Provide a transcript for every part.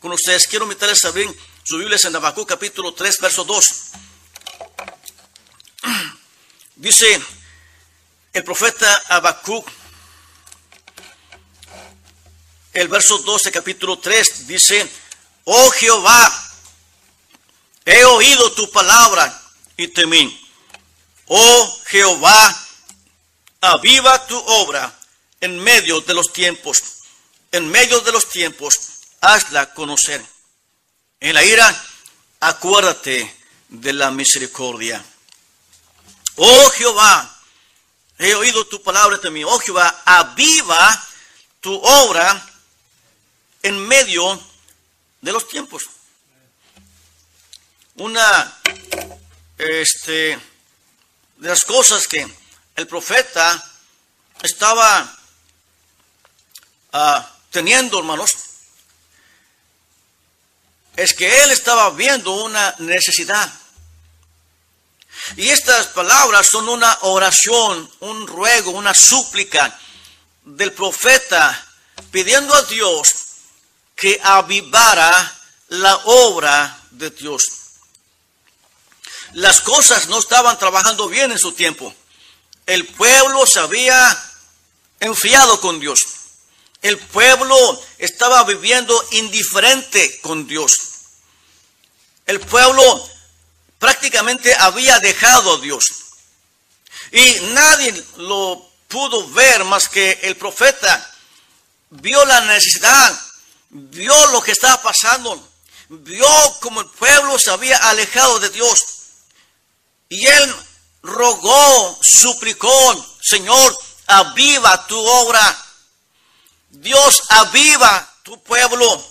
con ustedes. Quiero invitarles a abrir su Biblia en Habacuc capítulo 3, verso 2. Dice el profeta Habacuc, el verso 12, capítulo 3, dice, oh Jehová, he oído tu palabra y temí. Oh Jehová, aviva tu obra en medio de los tiempos, en medio de los tiempos, hazla conocer. En la ira, acuérdate de la misericordia. Oh Jehová, he oído tu palabra también. Oh Jehová, aviva tu obra en medio de los tiempos. Una este, de las cosas que el profeta estaba ah, teniendo, hermanos, es que él estaba viendo una necesidad. Y estas palabras son una oración, un ruego, una súplica del profeta pidiendo a Dios que avivara la obra de Dios. Las cosas no estaban trabajando bien en su tiempo. El pueblo se había enfriado con Dios. El pueblo estaba viviendo indiferente con Dios. El pueblo prácticamente había dejado a Dios. Y nadie lo pudo ver más que el profeta. Vio la necesidad, vio lo que estaba pasando, vio como el pueblo se había alejado de Dios. Y él rogó, suplicó, Señor, aviva tu obra. Dios aviva tu pueblo.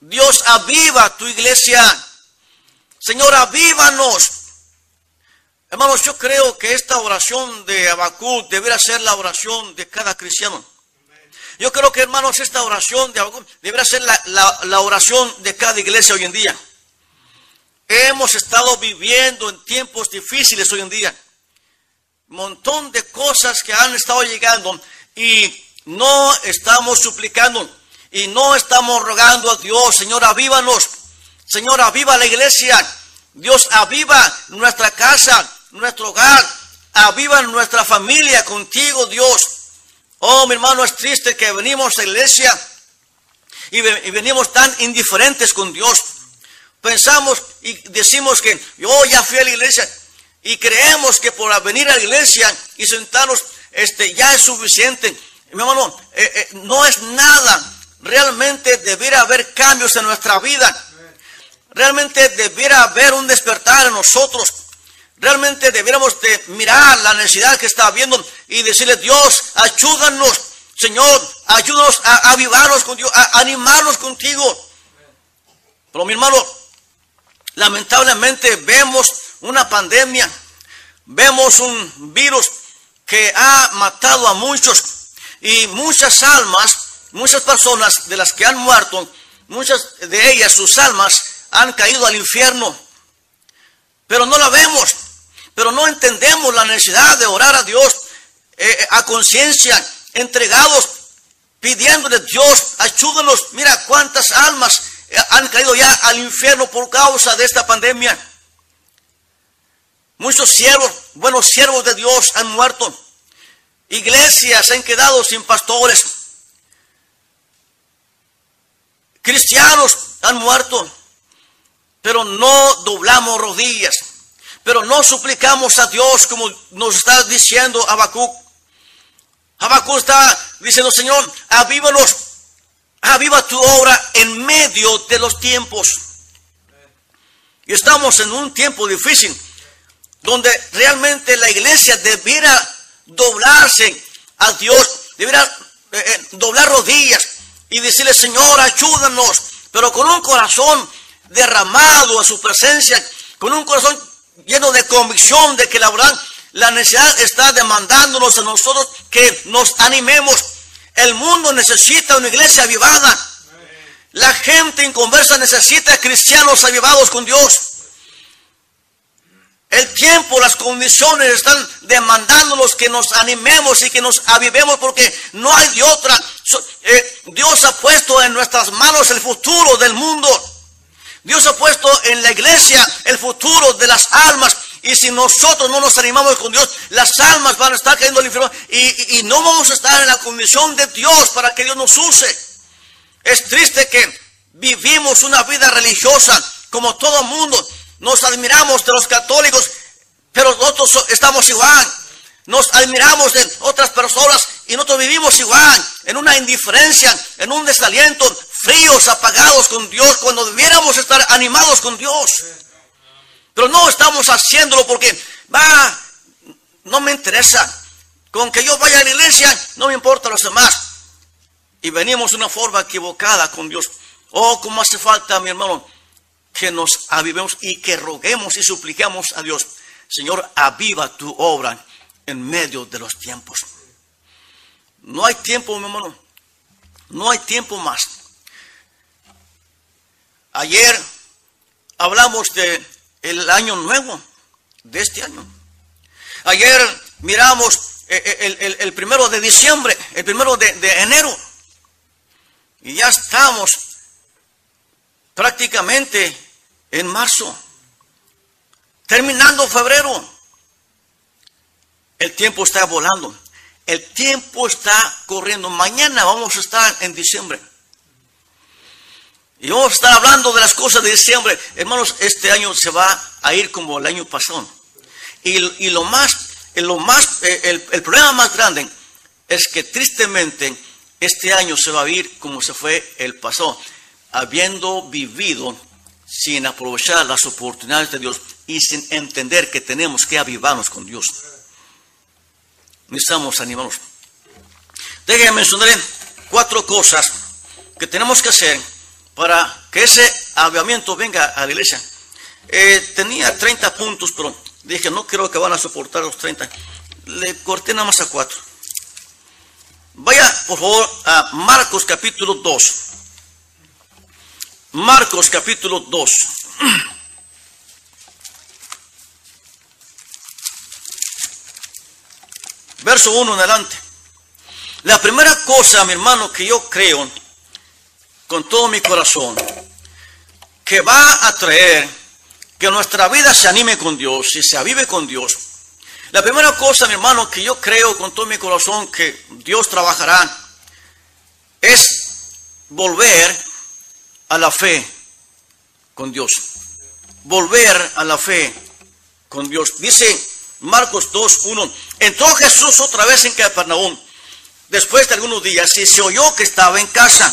Dios aviva tu iglesia. Señor, avívanos. Hermanos, yo creo que esta oración de Abacú debería ser la oración de cada cristiano. Yo creo que, hermanos, esta oración de Abacú debería ser la, la oración de cada iglesia hoy en día. Hemos estado viviendo en tiempos difíciles hoy en día. Montón de cosas que han estado llegando y no estamos suplicando y no estamos rogando a Dios, Señor, avívanos. Señor, aviva la iglesia. Dios, aviva nuestra casa, nuestro hogar. Aviva nuestra familia contigo, Dios. Oh, mi hermano, es triste que venimos a la iglesia y, venimos tan indiferentes con Dios. Pensamos y decimos que yo ya fui a la iglesia y creemos que por venir a la iglesia y sentarnos este, ya es suficiente. Mi hermano, eh, eh, no es nada. Realmente debiera haber cambios en nuestra vida. Realmente debiera haber un despertar en nosotros. Realmente debiéramos de mirar la necesidad que está habiendo y decirle, Dios, ayúdanos, Señor, ayúdanos a avivarnos con Dios, a animarnos contigo. Pero mi hermano, lamentablemente vemos una pandemia, vemos un virus que ha matado a muchos y muchas almas, muchas personas de las que han muerto, muchas de ellas, sus almas, han caído al infierno. Pero no la vemos, pero no entendemos la necesidad de orar a Dios eh, a conciencia, entregados, pidiéndole Dios, ayúdanos. Mira cuántas almas eh, han caído ya al infierno por causa de esta pandemia. Muchos siervos, buenos siervos de Dios han muerto. Iglesias han quedado sin pastores. Cristianos han muerto pero no doblamos rodillas, pero no suplicamos a Dios como nos está diciendo Habacuc. Habacuc está diciendo, Señor, avívanos, aviva tu obra en medio de los tiempos. Y estamos en un tiempo difícil, donde realmente la iglesia debiera doblarse a Dios, debiera eh, eh, doblar rodillas y decirle, Señor, ayúdanos, pero con un corazón derramado a su presencia, con un corazón lleno de convicción de que la verdad, la necesidad está demandándonos a nosotros que nos animemos. El mundo necesita una iglesia avivada. La gente inconversa necesita cristianos avivados con Dios. El tiempo, las condiciones están demandándonos que nos animemos y que nos avivemos porque no hay de otra. Eh, Dios ha puesto en nuestras manos el futuro del mundo. Dios ha puesto en la iglesia el futuro de las almas. Y si nosotros no nos animamos con Dios, las almas van a estar cayendo al infierno y, no vamos a estar en la condición de Dios para que Dios nos use. Es triste que vivimos una vida religiosa como todo mundo. Nos admiramos de los católicos, pero nosotros estamos igual. Nos admiramos de otras personas y nosotros vivimos igual, en una indiferencia, en un desaliento, fríos, apagados con Dios, cuando debiéramos estar animados con Dios. Pero no estamos haciéndolo porque, va, no me interesa. Con que yo vaya a la iglesia, no me importa los demás. Y venimos de una forma equivocada con Dios. Oh, como hace falta, mi hermano, que nos avivemos y que roguemos y supliquemos a Dios. Señor, aviva tu obra en medio de los tiempos. No hay tiempo, mi hermano. No hay tiempo más. Ayer hablamos de el año nuevo, de este año. Ayer miramos eh, eh, el, primero de diciembre, el primero de, de enero. Y ya estamos prácticamente en marzo, terminando febrero. El tiempo está volando. El tiempo está corriendo. Mañana vamos a estar en diciembre. Y vamos a estar hablando de las cosas de diciembre. Hermanos, este año se va a ir como el año pasado. Y, lo más, lo más eh, el, problema más grande es que tristemente este año se va a ir como se fue el pasado, habiendo vivido sin aprovechar las oportunidades de Dios y sin entender que tenemos que avivarnos con Dios necesitamos animarnos. Déjenme mencionar cuatro cosas que tenemos que hacer para que ese avivamiento venga a la iglesia. Eh, tenía 30 puntos, pero dije, no creo que van a soportar los 30. Le corté nada más a cuatro. Vaya, por favor, a Marcos capítulo 2. Marcos capítulo 2. verso 1 en adelante. La primera cosa, mi hermano, que yo creo con todo mi corazón, que va a traer que nuestra vida se anime con Dios y se avive con Dios. La primera cosa, mi hermano, que yo creo con todo mi corazón que Dios trabajará es volver a la fe con Dios. Volver a la fe con Dios. Dice Marcos 2, 1. Entró Jesús otra vez en Capernaum después de algunos días y se oyó que estaba en casa.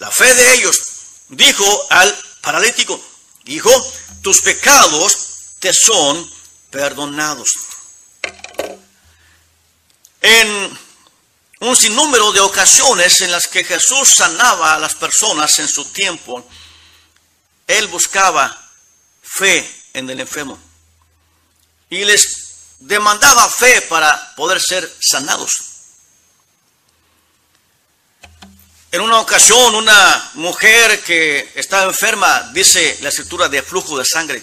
la fe de ellos, dijo al paralítico, hijo, tus pecados te son perdonados. En un sinnúmero de ocasiones en las que Jesús sanaba a las personas en su tiempo, él buscaba fe en el enfermo y les demandaba fe para poder ser sanados. En una ocasión, una mujer que estaba enferma, dice la escritura, de flujo de sangre,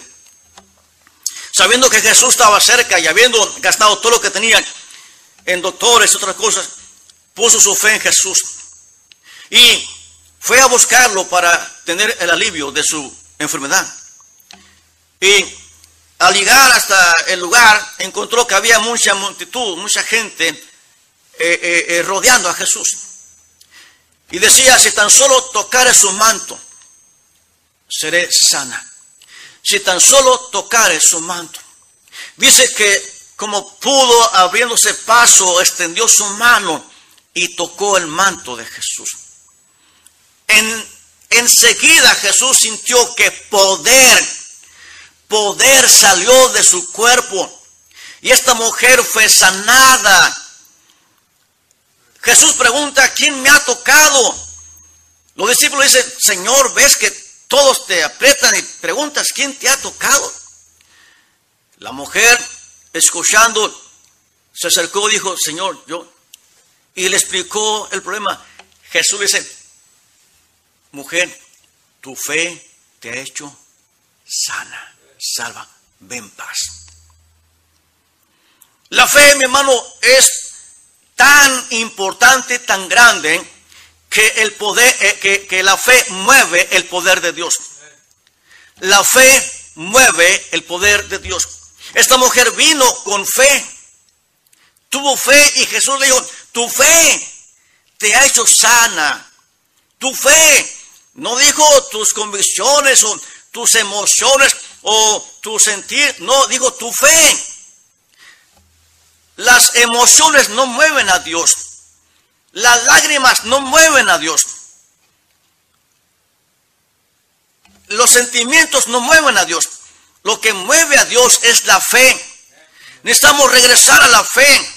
sabiendo que Jesús estaba cerca y habiendo gastado todo lo que tenía en doctores y otras cosas, puso su fe en Jesús y fue a buscarlo para tener el alivio de su enfermedad. Y al llegar hasta el lugar, encontró que había mucha multitud, mucha gente eh, eh, eh, rodeando a Jesús. Y decía, si tan solo tocare su manto, seré sana. Si tan solo tocare su manto. Dice que como pudo, abriéndose paso, extendió su mano y tocó el manto de Jesús. En, enseguida Jesús sintió que poder poder salió de su cuerpo y esta mujer fue sanada. Jesús pregunta, ¿quién me ha tocado? Los discípulos dicen, Señor, ves que todos te aprietan y preguntas, ¿quién te ha tocado? La mujer, escuchando, se acercó y dijo, Señor, yo, y le explicó el problema. Jesús dice, mujer, tu fe te ha hecho sana, salva, ven paz. La fe, mi hermano, es tan importante, tan grande, que el poder, eh, que, que la fe mueve el poder de Dios. La fe mueve el poder de Dios. Esta mujer vino con fe, tuvo fe y Jesús le dijo, tu fe te ha hecho sana. Tu fe, no dijo tus convicciones o tus emociones o tu sentir, no, digo tu fe. Las emociones no mueven a Dios. Las lágrimas no mueven a Dios. Los sentimientos no mueven a Dios. Lo que mueve a Dios es la fe. Necesitamos regresar a la fe.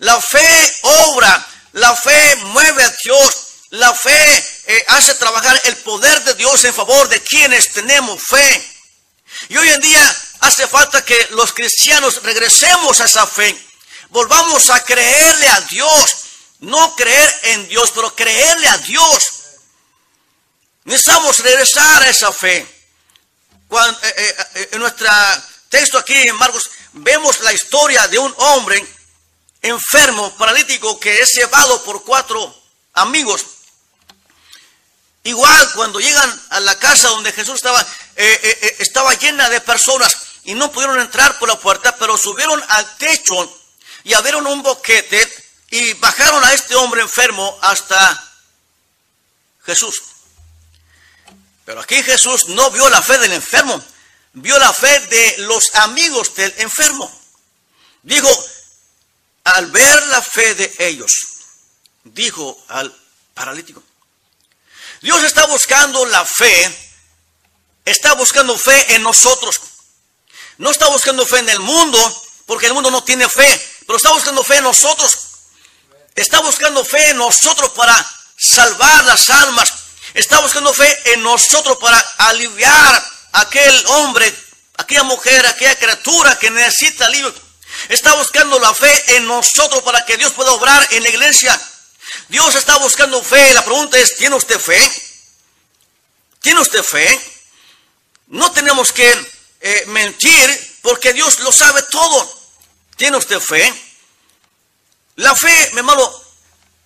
La fe obra, la fe mueve a Dios, la fe eh, hace trabajar el poder de Dios en favor de quienes tenemos fe. Y hoy en día hace falta que los cristianos regresemos a esa fe, volvamos a creerle a Dios, no creer en Dios, pero creerle a Dios. Necesitamos regresar a esa fe. Cuando, eh, eh, en nuestro texto aquí en Marcos vemos la historia de un hombre enfermo, paralítico, que es llevado por cuatro amigos. Igual cuando llegan a la casa donde Jesús estaba, eh, eh, eh, estaba llena de personas y no pudieron entrar por la puerta, pero subieron al techo y abrieron un boquete y bajaron a este hombre enfermo hasta Jesús. Pero aquí Jesús no vio la fe del enfermo, vio la fe de los amigos del enfermo. Dijo, al ver la fe de ellos, dijo al paralítico, Dios está buscando la fe, está buscando fe en nosotros. No está buscando fe en el mundo, porque el mundo no tiene fe, pero está buscando fe en nosotros. Está buscando fe en nosotros para salvar las almas. Está buscando fe en nosotros para aliviar a aquel hombre, aquella mujer, aquella criatura que necesita alivio Está buscando la fe en nosotros para que Dios pueda obrar en la iglesia. Dios está buscando fe. La pregunta es, ¿tiene usted fe? ¿Tiene usted fe? No tenemos que eh, mentir porque Dios lo sabe todo. ¿Tiene usted fe? La fe, mi hermano,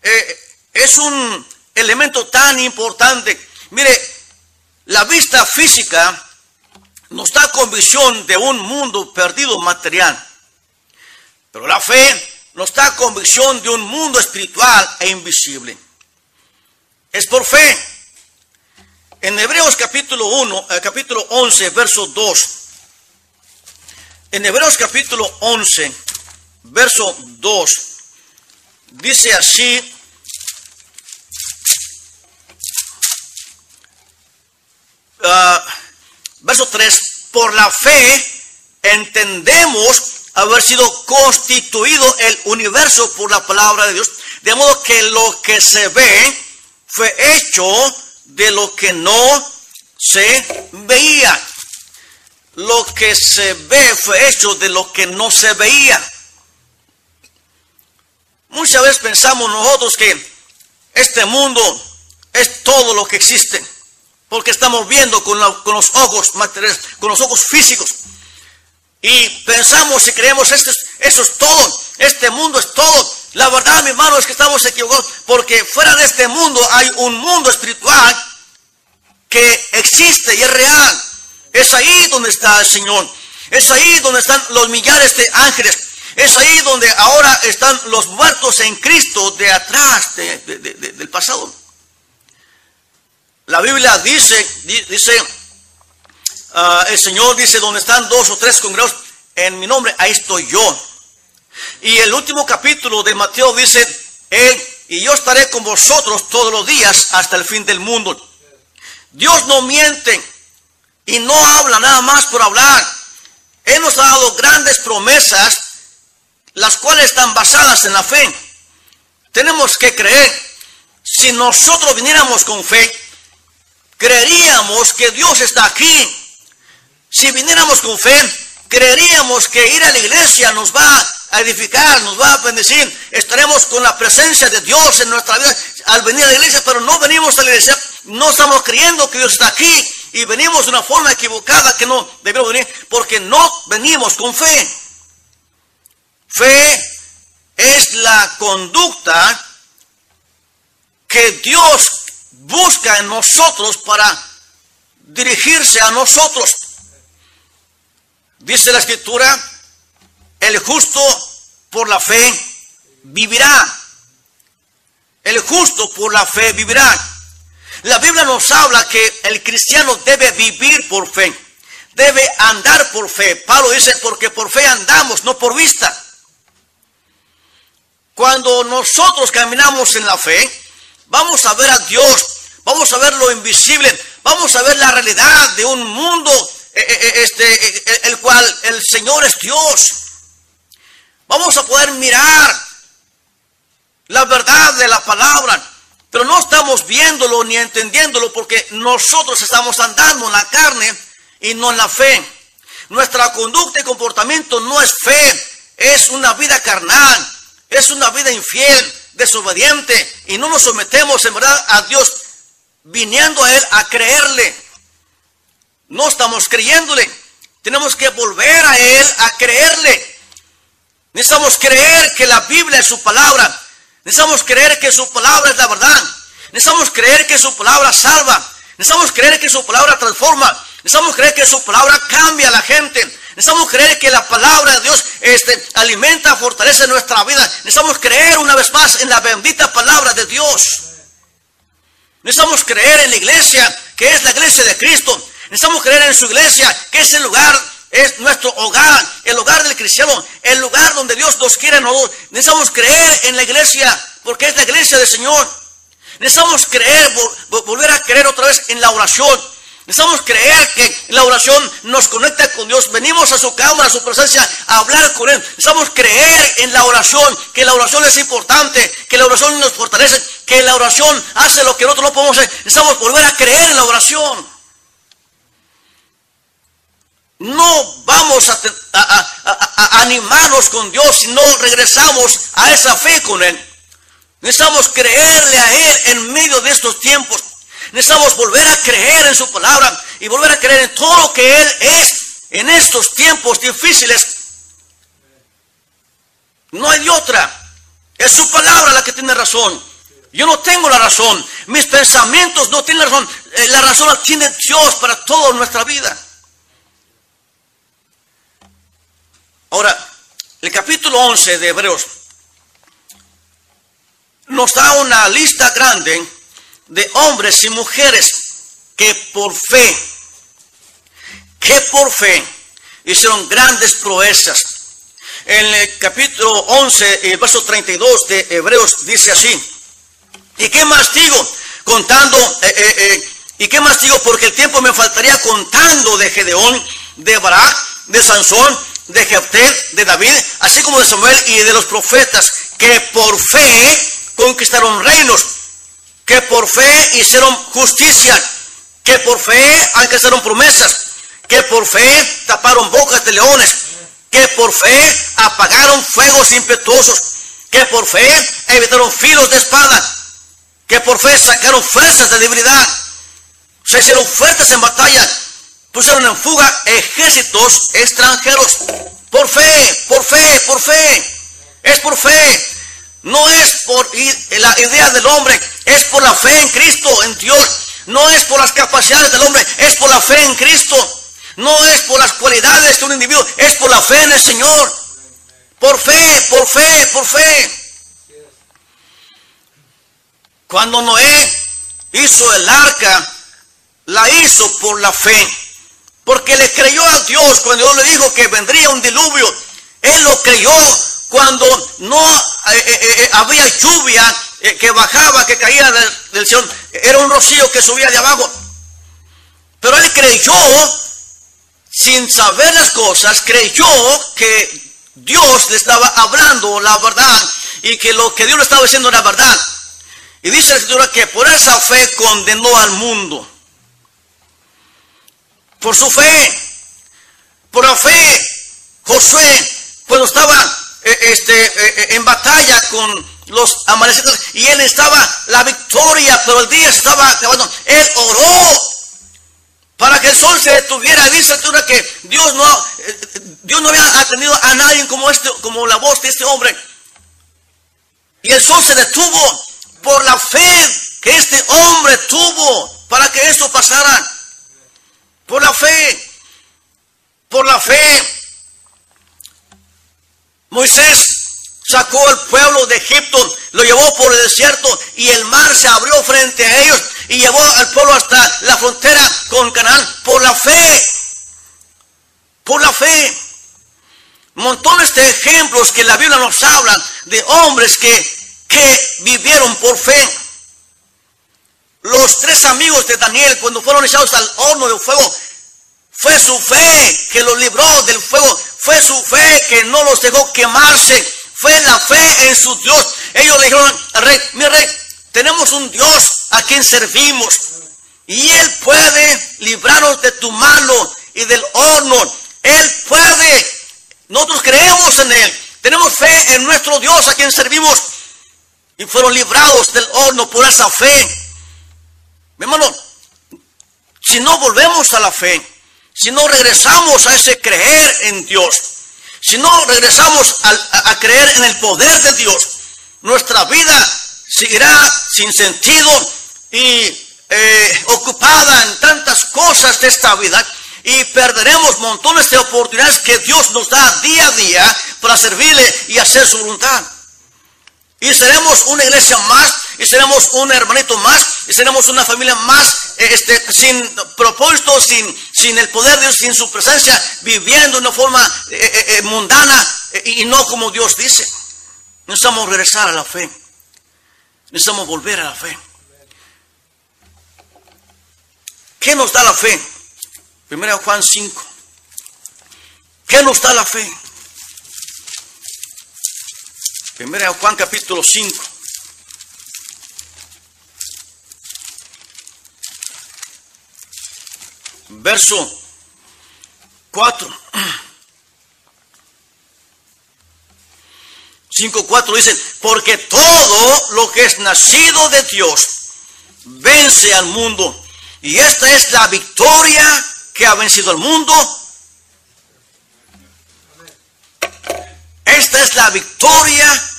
eh, es un elemento tan importante. Mire, la vista física nos da convicción de un mundo perdido material. Pero la fe nos da convicción de un mundo espiritual e invisible. Es por fe. En Hebreos capítulo 1, eh, capítulo 11, verso 2. En Hebreos capítulo 11, verso 2, dice así, uh, verso 3, por la fe entendemos haber sido constituido el universo por la palabra de Dios, de modo que lo que se ve fue hecho de lo que no se veía. Lo que se ve fue hecho de lo que no se veía. Muchas veces pensamos nosotros que este mundo es todo lo que existe, porque estamos viendo con, los ojos materiales, con los ojos físicos. Y pensamos y creemos, esto es, eso es todo, este mundo es todo. La verdad, mi hermano, es que estamos equivocados, porque fuera de este mundo hay un mundo espiritual que existe y es real. Es ahí donde está el Señor. Es ahí donde están los millares de ángeles. Es ahí donde ahora están los muertos en Cristo de atrás, del pasado. La Biblia dice, dice, Ah, el Señor dice, donde están dos o tres congregados en mi nombre, ahí estoy yo. Y el último capítulo de Mateo dice, Él y yo estaré con vosotros todos los días hasta el fin del mundo. Dios no miente y no habla nada más por hablar. Él nos ha dado grandes promesas, las cuales están basadas en la fe. Tenemos que creer. Si nosotros viniéramos con fe, creeríamos que Dios está aquí. Si viniéramos con fe, creeríamos que ir a la iglesia nos va a edificar, nos va a bendecir. Estaremos con la presencia de Dios en nuestra vida al venir a la iglesia, pero no venimos a la iglesia, no estamos creyendo que Dios está aquí y venimos de una forma equivocada que no debemos venir porque no venimos con fe. Fe es la conducta que Dios busca en nosotros para dirigirse a nosotros. Dice la escritura, el justo por la fe vivirá. El justo por la fe vivirá. La Biblia nos habla que el cristiano debe vivir por fe, debe andar por fe. Pablo dice, porque por fe andamos, no por vista. Cuando nosotros caminamos en la fe, vamos a ver a Dios, vamos a ver lo invisible, vamos a ver la realidad de un mundo eh, eh, eh, este, el cual el Señor es Dios. Vamos a poder mirar la verdad de la palabra, pero no estamos viéndolo ni entendiéndolo porque nosotros estamos andando en la carne y no en la fe. Nuestra conducta y comportamiento no es fe, es una vida carnal, es una vida infiel, desobediente y no nos sometemos en verdad a Dios viniendo a Él a creerle. No estamos creyéndole, tenemos que volver a Él a creerle. Necesitamos creer que la Biblia es su palabra. Necesitamos creer que su palabra es la verdad. Necesitamos creer que su palabra salva. Necesitamos creer que su palabra transforma. Necesitamos creer que su palabra cambia a la gente. Necesitamos creer que la palabra de Dios este, alimenta, fortalece nuestra vida. Necesitamos creer una vez más en la bendita palabra de Dios. Necesitamos creer en la iglesia, que es la iglesia de Cristo. Necesitamos creer en su iglesia, que es el lugar es nuestro hogar, el hogar del cristiano, el lugar donde Dios nos quiere. Necesitamos creer en la iglesia, porque es la iglesia del Señor. Necesitamos creer, volver a creer otra vez en la oración. Necesitamos creer que la oración nos conecta con Dios. Venimos a su cámara, a su presencia, a hablar con Él. Necesitamos creer en la oración, que la oración es importante, que la oración nos fortalece, que la oración hace lo que nosotros no podemos hacer. Necesitamos volver a creer en la oración. No vamos a, animarnos con Dios si no regresamos a esa fe con Él. Necesitamos creerle a Él en medio de estos tiempos. Necesitamos volver a creer en su palabra y volver a creer en todo lo que Él es en estos tiempos difíciles. No hay otra. Es su palabra la que tiene razón. Yo no tengo la razón. Mis pensamientos no tienen razón. Eh, la razón la tiene Dios para toda nuestra vida. Ahora, el capítulo 11 de Hebreos nos da una lista grande de hombres y mujeres que por fe, que por fe hicieron grandes proezas. En el capítulo 11, el verso 32 de Hebreos dice así, ¿y qué más digo? Contando, eh, eh, eh, ¿y qué más digo? Porque el tiempo me faltaría contando de Gedeón, de Barak, de Sansón, de Jefté, de David, así como de Samuel y de los profetas, que por fe conquistaron reinos, que por fe hicieron justicia, que por fe alcanzaron promesas, que por fe taparon bocas de leones, que por fe apagaron fuegos impetuosos, que por fe evitaron filos de espada, que por fe sacaron fuerzas de debilidad, se hicieron fuertes en batalla, pusieron en fuga ejércitos extranjeros. Por fe, por fe, por fe. Es por fe. No es por la idea del hombre, es por la fe en Cristo, en Dios. No es por las capacidades del hombre, es por la fe en Cristo. No es por las cualidades de un individuo, es por la fe en el Señor. Por fe, por fe, por fe. Cuando Noé hizo el arca, la hizo por la fe. Porque le creyó a Dios cuando Dios le dijo que vendría un diluvio. Él lo creyó cuando no eh, eh, eh, había lluvia que bajaba, que caía del, cielo. Era un rocío que subía de abajo. Pero él creyó, sin saber las cosas, creyó que Dios le estaba hablando la verdad y que lo que Dios le estaba diciendo era verdad. Y dice la escritura que por esa fe condenó al mundo. por su fe. Por la fe, Josué, cuando estaba este, eh, eh, en batalla con los amanecidos y él estaba la victoria, pero el día estaba acabando. Él oró para que el sol se detuviera. Dice que Dios no, Dios no había atendido a nadie como, este, como la voz de este hombre. Y el sol se detuvo por la fe que este hombre tuvo para que esto pasara. Por la fe. Por la fe. Moisés sacó al pueblo de Egipto, lo llevó por el desierto y el mar se abrió frente a ellos y llevó al pueblo hasta la frontera con Canaán por la fe. Por la fe. Montones de ejemplos que la Biblia nos habla de hombres que, que vivieron por fe. Los tres amigos de Daniel cuando fueron echados al horno de fuego, fue su fe que los libró del fuego, fue su fe que no los dejó quemarse, fue la fe en su Dios. Ellos le dijeron al rey, mi tenemos un Dios a quien servimos y Él puede librarnos de tu mano y del horno. Él puede. Nosotros creemos en Él. Tenemos fe en nuestro Dios a quien servimos y fueron librados del horno por esa fe. Mi hermano, si no volvemos a la fe, si no regresamos a ese creer en Dios, si no regresamos a, creer en el poder de Dios, nuestra vida seguirá sin sentido y eh, ocupada en tantas cosas de esta vida y perderemos montones de oportunidades que Dios nos da día a día para servirle y hacer su voluntad. Y seremos una iglesia más, y seremos un hermanito más, y seremos una familia más, eh, este, sin propósito, sin, sin el poder de Dios, sin su presencia, viviendo de una forma eh, eh, mundana y no como Dios dice. Necesitamos regresar a la fe. Necesitamos volver a la fe. ¿Qué nos da la fe? Primero Juan 5. ¿Qué nos da la fe? Primera Juan capítulo 5. Verso 4. 5.4 dice, porque todo lo que es nacido de Dios vence al mundo. Y esta es la victoria que ha vencido al mundo, Esta es la victoria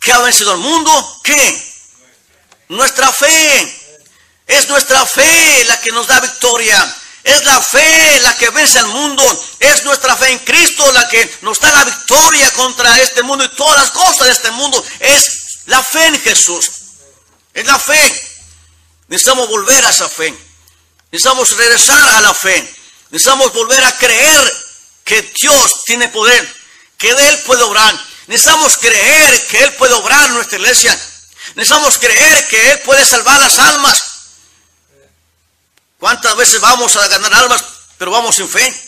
que ha vencido al mundo. ¿Qué? Nuestra fe. Es nuestra fe la que nos da victoria. Es la fe la que vence al mundo. Es nuestra fe en Cristo la que nos da la victoria contra este mundo y todas las cosas de este mundo. Es la fe en Jesús. Es la fe. Necesitamos volver a esa fe. Necesitamos regresar a la fe. Necesitamos volver a creer que Dios tiene poder que de Él puede obrar. Necesitamos creer que Él puede obrar nuestra iglesia. Necesitamos creer que Él puede salvar las almas. ¿Cuántas veces vamos a ganar almas, pero vamos sin fe?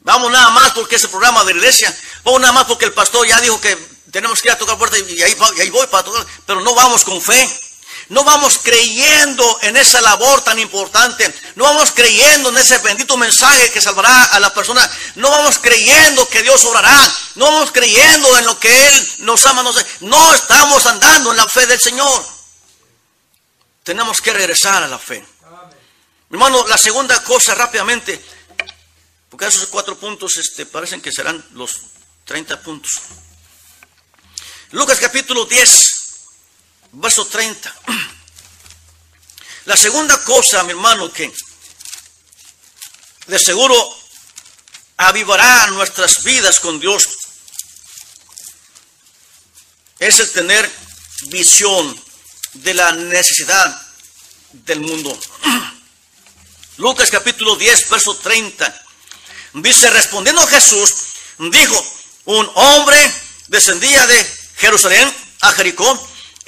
Vamos nada más porque es el programa de la iglesia. Vamos nada más porque el pastor ya dijo que tenemos que ir a tocar puerta y ahí, y ahí voy para tocar, pero no vamos con fe. No vamos creyendo en esa labor tan importante. No vamos creyendo en ese bendito mensaje que salvará a la persona. No vamos creyendo que Dios obrará. No vamos creyendo en lo que Él nos ama. No, estamos andando en la fe del Señor. Tenemos que regresar a la fe. Hermano, la segunda cosa rápidamente, porque esos cuatro puntos este, parecen que serán los 30 puntos. Lucas capítulo 10, verso 30. La segunda cosa, mi hermano, que de seguro avivará nuestras vidas con Dios es el tener visión de la necesidad del mundo. Lucas capítulo 10, verso 30. Dice, respondiendo Jesús, dijo, un hombre descendía de Jerusalén a Jericó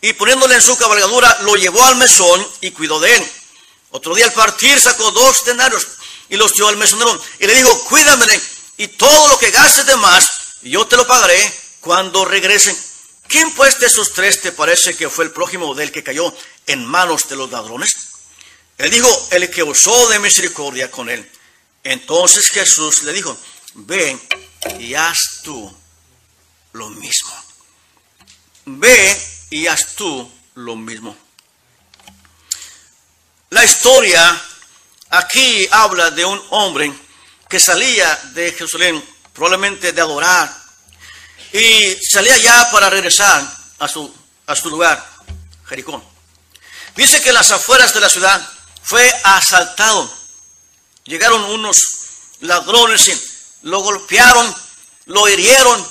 y poniéndole en su cabalgadura, lo llevó al mesón y cuidó de él. Otro día al partir sacó dos denarios y los llevó al mesonero y le dijo, cuídamele y todo lo que gastes de más, yo te lo pagaré cuando regrese. ¿Quién pues de esos tres te parece que fue el prójimo del que cayó en manos de los ladrones? Él dijo, el que usó de misericordia con él. Entonces Jesús le dijo, ven y haz tú lo mismo. Ve y haz tú lo mismo. La historia aquí habla de un hombre que salía de Jerusalén, probablemente de adorar, y salía ya para regresar a su, a su lugar, Jericó. Dice que las afueras de la ciudad fue asaltado. Llegaron unos ladrones lo golpearon, lo hirieron,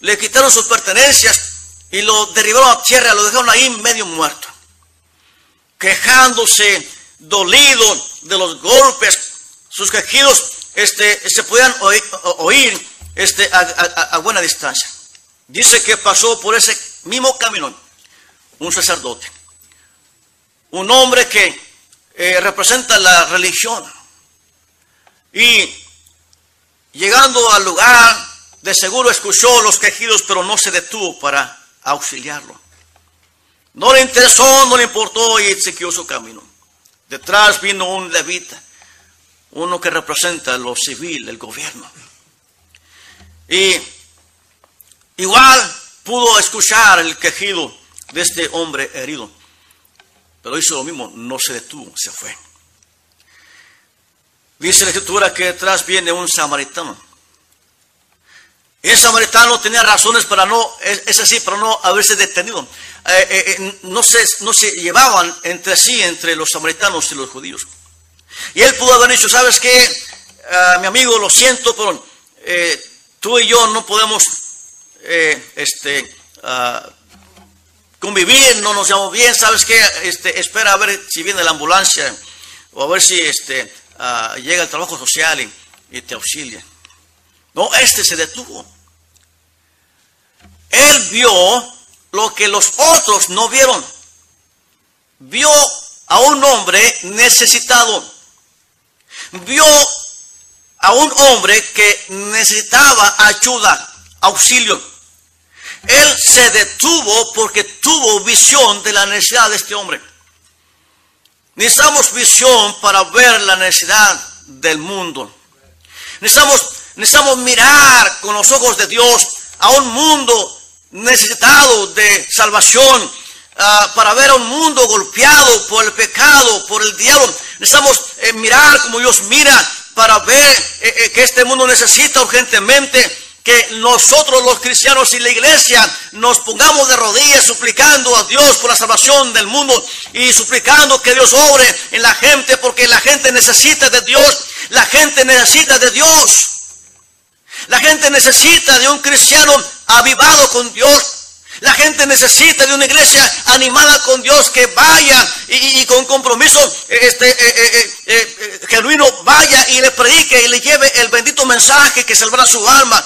le quitaron sus pertenencias y lo derribaron a tierra, lo dejaron ahí medio muerto, quejándose, dolido de los golpes, sus quejidos este, se podían oír, este, a, buena distancia. Dice que pasó por ese mismo camino un sacerdote, un hombre que eh, representa la religión. Y llegando al lugar, de seguro escuchó los quejidos, pero no se detuvo para auxiliarlo. No le interesó, no le importó y siguió su camino. Detrás vino un levita, uno que representa lo civil, el gobierno. Y igual pudo escuchar el quejido de este hombre herido, pero hizo lo mismo, no se detuvo, se fue. Dice la escritura que detrás viene un samaritano el samaritano tenía razones para no, es, así, para no haberse detenido. Eh, eh, eh, no, se, no se llevaban entre sí, entre los samaritanos y los judíos. Y él pudo haber dicho, ¿sabes qué? Mi amigo, lo siento, pero tú y yo no podemos este, ah, convivir, no nos llevamos bien, ¿sabes qué? Este, espera a ver si viene la ambulancia o a ver si este, ah, llega el trabajo social y te auxilia. No, este se detuvo. Él vio lo que los otros no vieron. Vio a un hombre necesitado. Vio a un hombre que necesitaba ayuda, auxilio. Él se detuvo porque tuvo visión de la necesidad de este hombre. Necesitamos visión para ver la necesidad del mundo. Necesitamos Necesitamos mirar con los ojos de Dios a un mundo necesitado de salvación, ah, para ver a un mundo golpeado por el pecado, por el diablo. Necesitamos eh, mirar como Dios mira para ver eh, eh, que este mundo necesita urgentemente que nosotros los cristianos y la iglesia nos pongamos de rodillas suplicando a Dios por la salvación del mundo y suplicando que Dios obre en la gente porque la gente necesita de Dios, la gente necesita de Dios. La gente necesita de un cristiano avivado con Dios. La gente necesita de una iglesia animada con Dios que vaya y, con compromiso este, eh, eh, eh, genuino vaya y le predique y le lleve el bendito mensaje que salvará su alma.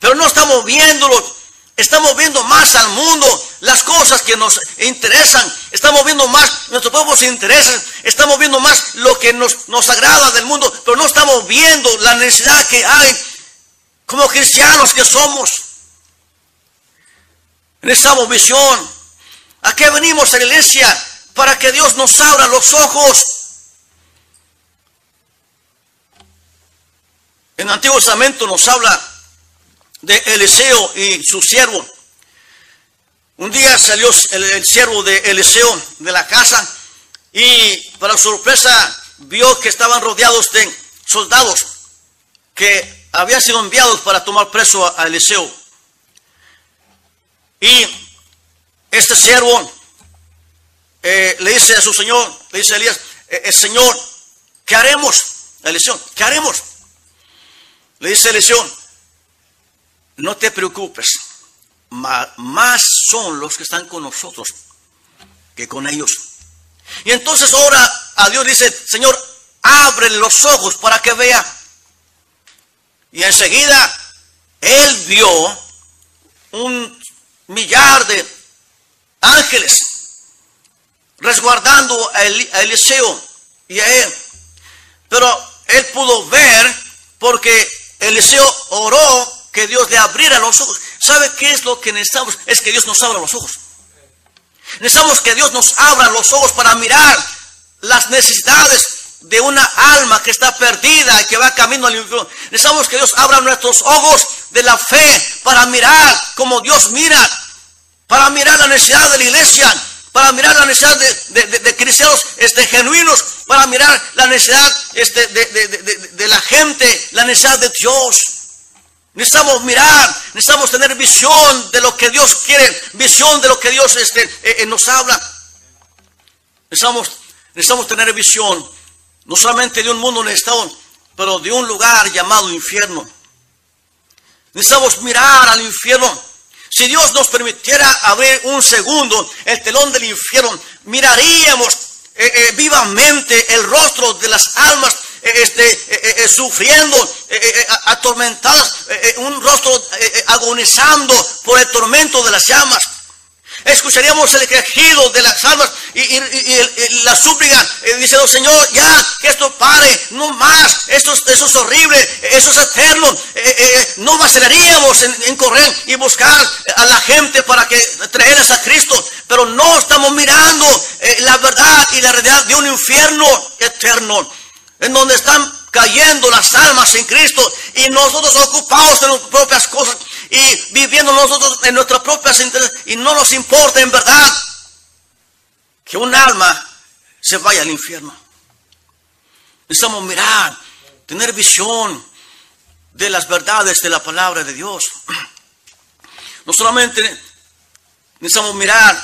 Pero no estamos viéndolo Estamos viendo más al mundo, las cosas que nos interesan. Estamos viendo más nuestros propios intereses. Estamos viendo más lo que nos, nos agrada del mundo. Pero no estamos viendo la necesidad que hay como cristianos que somos. Necesitamos visión. ¿A qué venimos a la iglesia? Para que Dios nos abra los ojos. En el Antiguo Testamento nos habla de Eliseo y su siervo. Un día salió el, siervo de Eliseo de la casa y para sorpresa vio que estaban rodeados de soldados que habían sido enviados para tomar preso a, Eliseo. Y este siervo eh, le dice a su señor, le dice Elías, el eh, Señor, ¿qué haremos? Eliseo, ¿qué haremos? Le dice Eliseo, no te preocupes, más son los que están con nosotros que con ellos. Y entonces ahora a Dios dice, Señor, abre los ojos para que vea. Y enseguida él vio un millar de ángeles resguardando a, Eliseo y a él. Pero él pudo ver porque Eliseo oró que Dios le abriera los ojos. ¿Sabe qué es lo que necesitamos? Es que Dios nos abra los ojos. Necesitamos que Dios nos abra los ojos para mirar las necesidades de una alma que está perdida y que va camino al infierno. Necesitamos que Dios abra nuestros ojos de la fe para mirar como Dios mira, para mirar la necesidad de la iglesia, para mirar la necesidad de, cristianos este, genuinos, para mirar la necesidad este, de, la gente, la necesidad de Dios. Necesitamos mirar, necesitamos tener visión de lo que Dios quiere, visión de lo que Dios este, eh, eh, nos habla. Necesitamos, necesitamos tener visión, no solamente de un mundo necesitado, pero de un lugar llamado infierno. Necesitamos mirar al infierno. Si Dios nos permitiera abrir un segundo el telón del infierno, miraríamos eh, vivamente el rostro de las almas este, eh, eh, sufriendo, eh, atormentadas, un rostro agonizando por el tormento de las llamas. Escucharíamos el quejido de las almas y, la súplica diciendo, Señor, ya que esto pare, no más, esto, eso es horrible, eso es eterno. no vacilaríamos en, correr y buscar a la gente para que traerles a Cristo, pero no estamos mirando la verdad y la realidad de un infierno eterno en donde están cayendo las almas en Cristo y nosotros ocupados de nuestras propias cosas y viviendo nosotros en nuestras propias intereses y no nos importa en verdad que un alma se vaya al infierno. Necesitamos mirar, tener visión de las verdades de la palabra de Dios. No solamente necesitamos mirar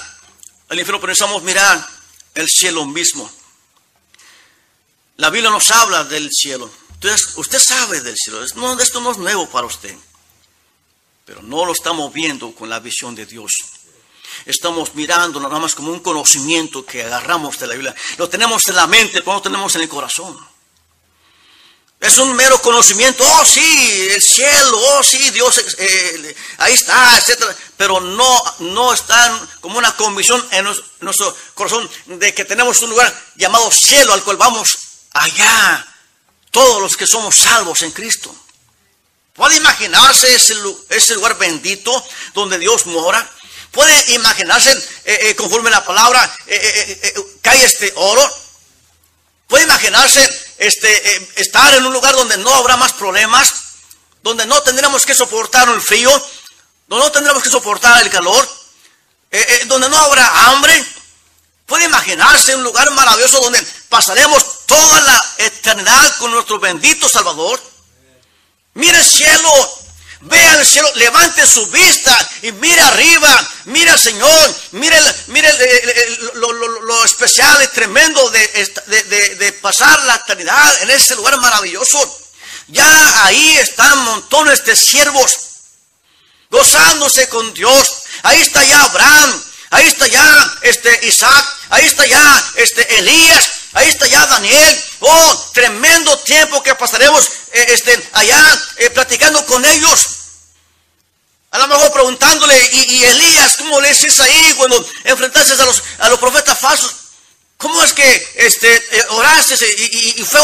al infierno, pero necesitamos mirar el cielo mismo. La Biblia nos habla del cielo. Entonces, usted sabe del cielo. No, esto no es nuevo para usted. Pero no lo estamos viendo con la visión de Dios. Estamos mirando nada más como un conocimiento que agarramos de la Biblia. Lo tenemos en la mente, pero no lo tenemos en el corazón. Es un mero conocimiento, oh sí, el cielo, oh sí, Dios, eh, ahí está, etc. Pero no, no está como una convicción en nuestro corazón de que tenemos un lugar llamado cielo al cual vamos allá todos los que somos salvos en Cristo. ¿Puede imaginarse ese, lugar bendito donde Dios mora? ¿Puede imaginarse, eh, eh, conforme la palabra, eh, cae este oro? ¿Puede imaginarse este, estar en un lugar donde no habrá más problemas? Donde no tendremos que soportar el frío, donde no tendremos que soportar el calor, donde no habrá hambre, ¿Puede imaginarse un lugar maravilloso donde pasaremos toda la eternidad con nuestro bendito Salvador? Mire el cielo, vea el cielo, levante su vista y mire arriba, mire Señor, mire, mire lo, especial y tremendo de, de pasar la eternidad en ese lugar maravilloso. Ya ahí están montones de siervos gozándose con Dios. Ahí está ya Abraham, ahí está ya este Isaac, ahí está ya este Elías, ahí está ya Daniel. Oh, tremendo tiempo que pasaremos eh, este, allá eh, platicando con ellos. A lo mejor preguntándole, y, Elías, ¿cómo le dices ahí cuando enfrentaste a los, a los profetas falsos? ¿Cómo es que este, eh, oraste y, y, fue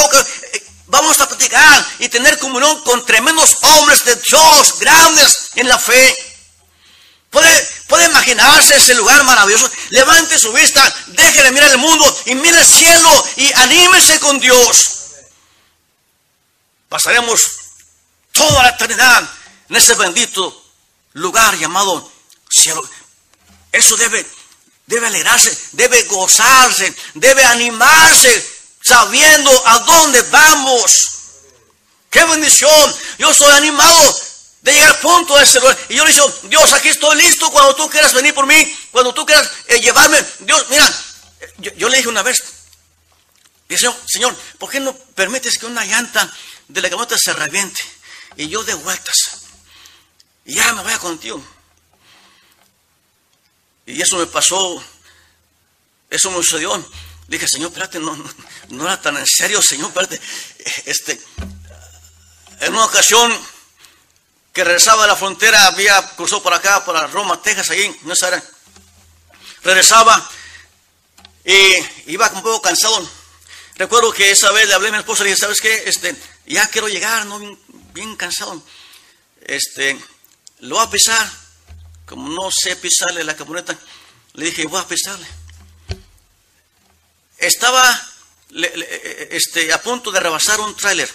vamos a platicar y tener comunión con tremendos hombres de Dios, grandes en la fe? ¿Puede, puede imaginarse ese lugar maravilloso. Levante su vista, déjele mirar el mundo y mire el cielo y anímese con Dios. Pasaremos toda la eternidad en ese bendito lugar llamado cielo. Eso debe, debe alegrarse, debe gozarse, debe animarse, sabiendo a dónde vamos. ¡Qué bendición! Yo soy animado de llegar al punto de ese lugar. Y yo le digo, Dios, aquí estoy listo cuando tú quieras venir por mí, cuando tú quieras eh, llevarme. Dios, mira, yo, le dije una vez, dice, Señor, ¿por qué no permites que una llanta de la camioneta se reviente? Y yo de vueltas. Y ya me vaya contigo. Y eso me pasó, eso me sucedió. Dije, Señor, espérate, no, no, no era tan en serio, Señor, espérate. Este, en una ocasión que regresaba de la frontera, había cruzado por acá, para Roma, Texas, ahí, no era. Regresaba y iba un poco cansado. Recuerdo que esa vez le hablé a mi esposa y le dije, ¿sabes qué? Este, ya quiero llegar, ¿no? Bien, cansado. Este, lo voy a pisar. Como no sé pisarle la camioneta, le dije, voy a pisarle. Estaba este, a punto de rebasar un tráiler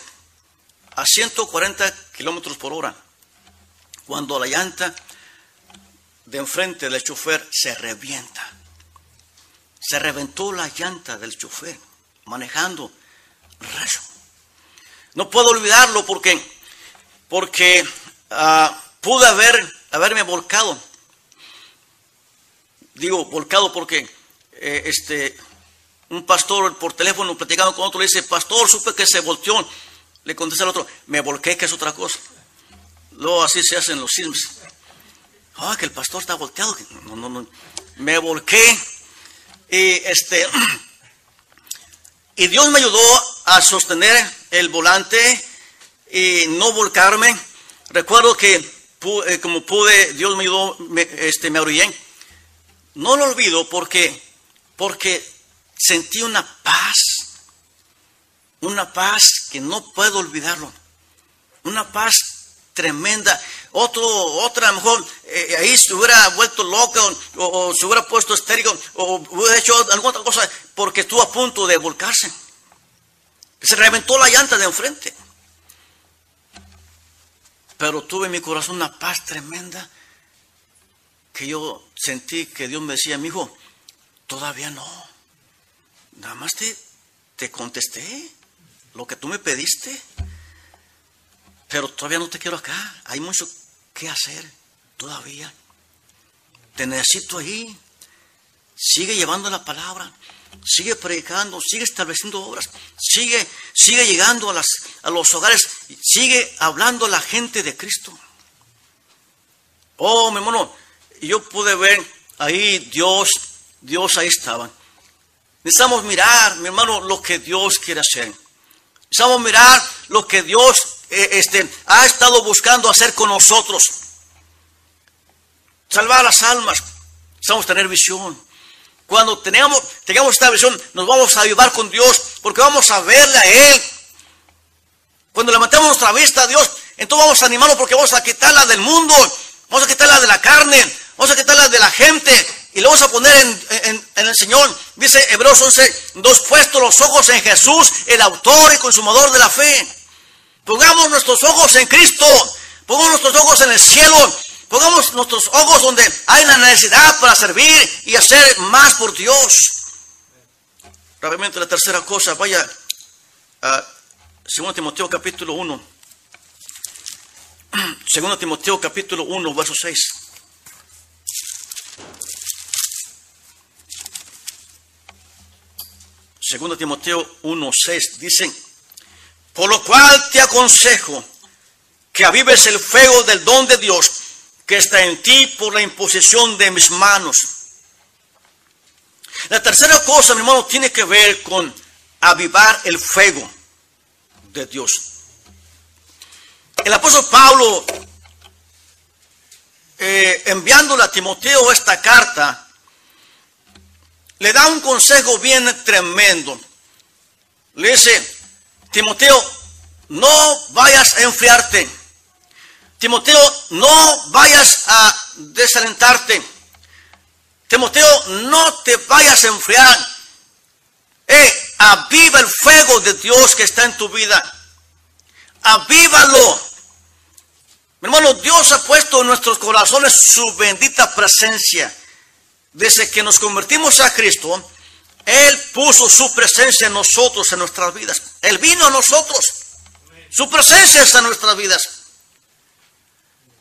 a 140 kilómetros por hora cuando la llanta de enfrente del chofer se revienta. Se reventó la llanta del chofer manejando rayo. No puedo olvidarlo porque, porque ah, pude haber, haberme volcado. Digo volcado porque eh, este, un pastor por teléfono platicando con otro le dice, pastor, supe que se volteó. Le contesta al otro, me volqué, que es otra cosa. Luego así se hacen los sismos. Ah, que el pastor está volteado. No, no, no. Me volqué y este y Dios me ayudó a sostener el volante y no volcarme. Recuerdo que eh, como pude, Dios me ayudó, me, este, me orillé. No lo olvido porque, porque sentí una paz, una paz que no puedo olvidarlo, una paz tremenda. Otro, otra, a lo mejor eh, ahí se hubiera vuelto loco o, se hubiera puesto estérico o hubiera hecho alguna otra cosa porque estuvo a punto de volcarse. Se reventó la llanta de enfrente. Pero tuve en mi corazón una paz tremenda que yo sentí que Dios me decía, mi hijo, todavía no. Nada más te, te contesté lo que tú me pediste. Pero todavía no te quiero acá. Hay mucho que hacer todavía. Te necesito ahí. Sigue llevando la palabra. Sigue predicando, sigue estableciendo obras, sigue, sigue llegando a, las, a los hogares, sigue hablando a la gente de Cristo. Oh, mi hermano, yo pude ver ahí Dios, Dios ahí estaba. Necesitamos mirar, mi hermano, lo que Dios quiere hacer. Necesitamos mirar lo que Dios eh, este, ha estado buscando hacer con nosotros. Salvar las almas. Necesitamos tener visión. Cuando tengamos, tengamos esta visión, nos vamos a ayudar con Dios, porque vamos a verle a Él. Cuando levantemos nuestra vista a Dios, entonces vamos a animarnos porque vamos a quitarla del mundo, vamos a quitarla de la carne, vamos a quitarla de la gente, y le vamos a poner en, el Señor. Dice Hebreos 11, dos puestos los ojos en Jesús, el autor y consumador de la fe. Pongamos nuestros ojos en Cristo, pongamos nuestros ojos en el cielo, pongamos nuestros ojos donde hay la necesidad para servir y hacer más por Dios. Rápidamente la tercera cosa, vaya a 2 Timoteo capítulo 1. 2 Timoteo capítulo 1, verso 6. Segundo Timoteo 1.6 dice, por lo cual te aconsejo que avives el fuego del don de Dios que está en ti por la imposición de mis manos. La tercera cosa, mi hermano, tiene que ver con avivar el fuego de Dios. El apóstol Pablo, eh, enviándole a Timoteo esta carta, le da un consejo bien tremendo. Le dice, Timoteo, no vayas a enfriarte. Timoteo, no vayas a desalentarte. Timoteo, no te vayas a enfriar. Eh, aviva el fuego de Dios que está en tu vida. Avívalo. Mi hermano, Dios ha puesto en nuestros corazones su bendita presencia desde que nos convertimos a Cristo, Él puso su presencia en nosotros, en nuestras vidas. Él vino a nosotros. Su presencia está en nuestras vidas.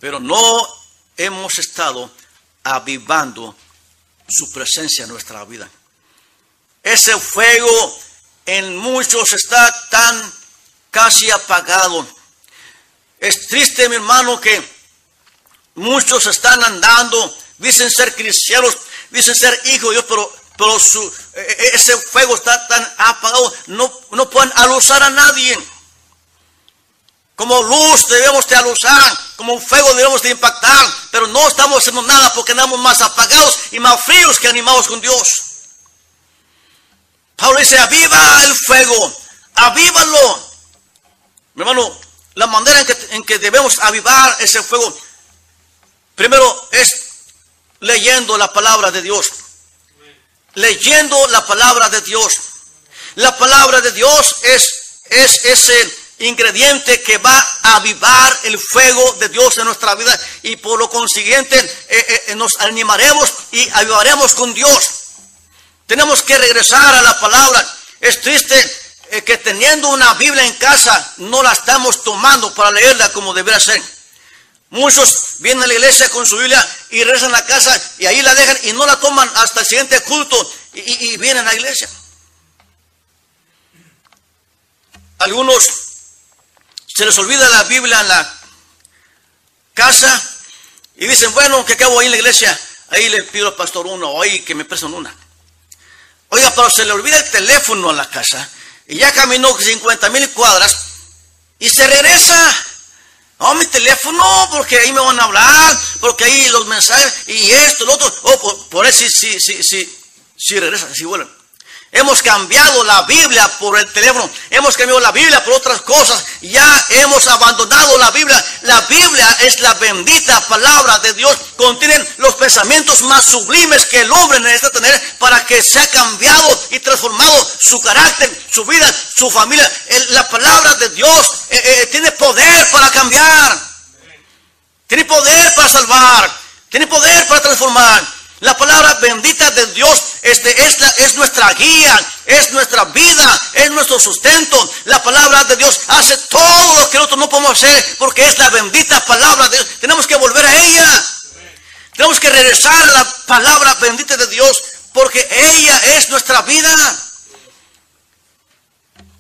Pero no hemos estado avivando su presencia en nuestra vida. Ese fuego en muchos está tan casi apagado. Es triste, mi hermano, que muchos están andando, dicen ser cristianos, dicen ser hijos de Dios, pero, pero su, e, e, ese fuego está tan apagado, no, no pueden alusar a nadie. Como luz debemos de alusar, como fuego debemos de impactar, pero no estamos haciendo nada porque andamos más apagados y más fríos que animados con Dios. Pablo dice, aviva el fuego, avívalo. Mi hermano, la manera en que, en que debemos avivar ese fuego, primero es leyendo la palabra de Dios. Leyendo la palabra de Dios. La palabra de Dios es, es ese ingrediente que va a avivar el fuego de Dios en nuestra vida y por lo consiguiente eh, eh, nos animaremos y avivaremos con Dios. Tenemos que regresar a la palabra. Es triste eh, que teniendo una Biblia en casa no la estamos tomando para leerla como debería ser. Muchos vienen a la iglesia con su Biblia y regresan a la casa y ahí la dejan y no la toman hasta el siguiente culto y, vienen a la iglesia. Algunos se les olvida la Biblia en la casa y dicen, bueno, que acabo ahí en la iglesia, ahí le pido al pastor uno, o ahí que me prestan una. Oiga, pero se le olvida el teléfono en la casa y ya caminó 50 mil cuadras y se regresa. Oh, mi teléfono, porque ahí me van a hablar, porque ahí los mensajes y esto, lo otro. Oh, por, por eso sí, sí, sí, sí, regresa, sí vuelven. Hemos cambiado la Biblia por el teléfono. Hemos cambiado la Biblia por otras cosas. Ya hemos abandonado la Biblia. La Biblia es la bendita palabra de Dios. Contienen los pensamientos más sublimes que el hombre necesita tener para que sea cambiado y transformado su carácter, su vida, su familia. La palabra de Dios eh, eh, tiene poder para cambiar. Tiene poder para salvar. Tiene poder para transformar. La palabra bendita de Dios este, es, es nuestra guía, es nuestra vida, es nuestro sustento. La palabra de Dios hace todo lo que nosotros no podemos hacer porque es la bendita palabra de Dios. Tenemos que volver a ella. Tenemos que regresar a la palabra bendita de Dios porque ella es nuestra vida.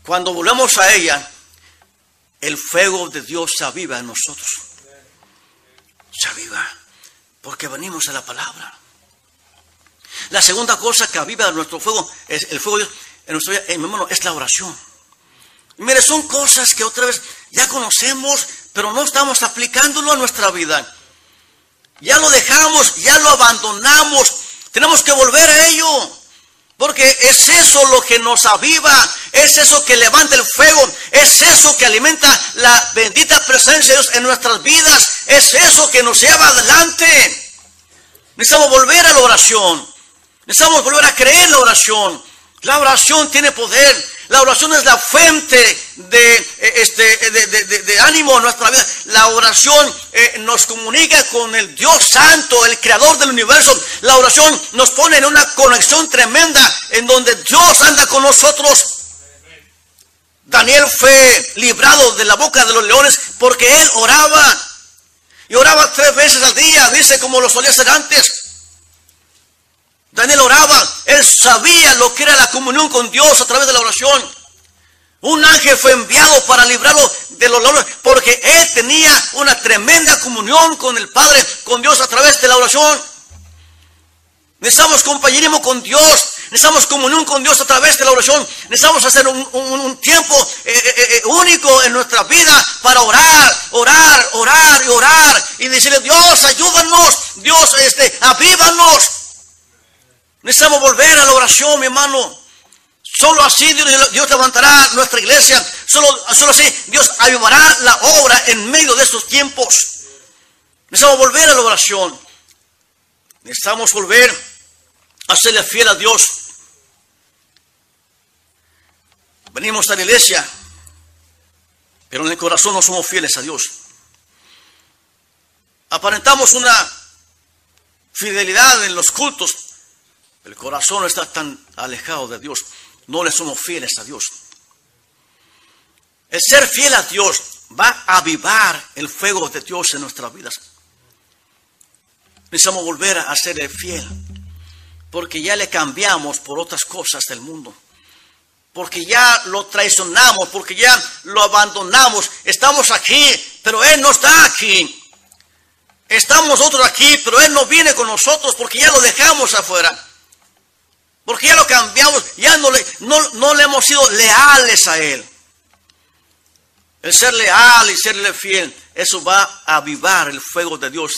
Cuando volvemos a ella, el fuego de Dios se aviva en nosotros. Se aviva porque venimos a la palabra. La segunda cosa que aviva nuestro fuego, es el fuego en nuestra vida, hermano, es la oración. Mire, son cosas que otra vez ya conocemos, pero no estamos aplicándolo a nuestra vida. Ya lo dejamos, ya lo abandonamos. Tenemos que volver a ello. Porque es eso lo que nos aviva, es eso que levanta el fuego, es eso que alimenta la bendita presencia de Dios en nuestras vidas, es eso que nos lleva adelante. Necesitamos volver a la oración. Necesitamos volver a creer la oración. La oración tiene poder. La oración es la fuente de, eh, este, de, ánimo en nuestra vida. La oración eh, nos comunica con el Dios Santo, el Creador del universo. La oración nos pone en una conexión tremenda en donde Dios anda con nosotros. Daniel fue librado de la boca de los leones porque él oraba. Y oraba tres veces al día, dice como lo solía hacer antes. Daniel oraba, él sabía lo que era la comunión con Dios a través de la oración. Un ángel fue enviado para librarlo de los leones porque él tenía una tremenda comunión con el Padre, con Dios a través de la oración. Necesitamos compañerismo con Dios, necesitamos comunión con Dios a través de la oración. Necesitamos hacer un, tiempo eh, eh, eh, único en nuestra vida para orar, orar, orar y orar y decirle, Dios, ayúdanos, Dios, este, avívanos. Necesitamos volver a la oración, mi hermano. Solo así Dios, levantará nuestra iglesia. Solo, solo así Dios ayudará la obra en medio de estos tiempos. Necesitamos volver a la oración. Necesitamos volver a serle fiel a Dios. Venimos a la iglesia, pero en el corazón no somos fieles a Dios. Aparentamos una fidelidad en los cultos, el corazón está tan alejado de Dios. No le somos fieles a Dios. El ser fiel a Dios va a avivar el fuego de Dios en nuestras vidas. Necesitamos volver a serle fiel. Porque ya le cambiamos por otras cosas del mundo. Porque ya lo traicionamos, porque ya lo abandonamos. Estamos aquí, pero Él no está aquí. Estamos nosotros aquí, pero Él no viene con nosotros porque ya lo dejamos afuera. Porque ya lo cambiamos, ya no le, no, le hemos sido leales a Él. el ser leal y serle fiel, eso va a avivar el fuego de Dios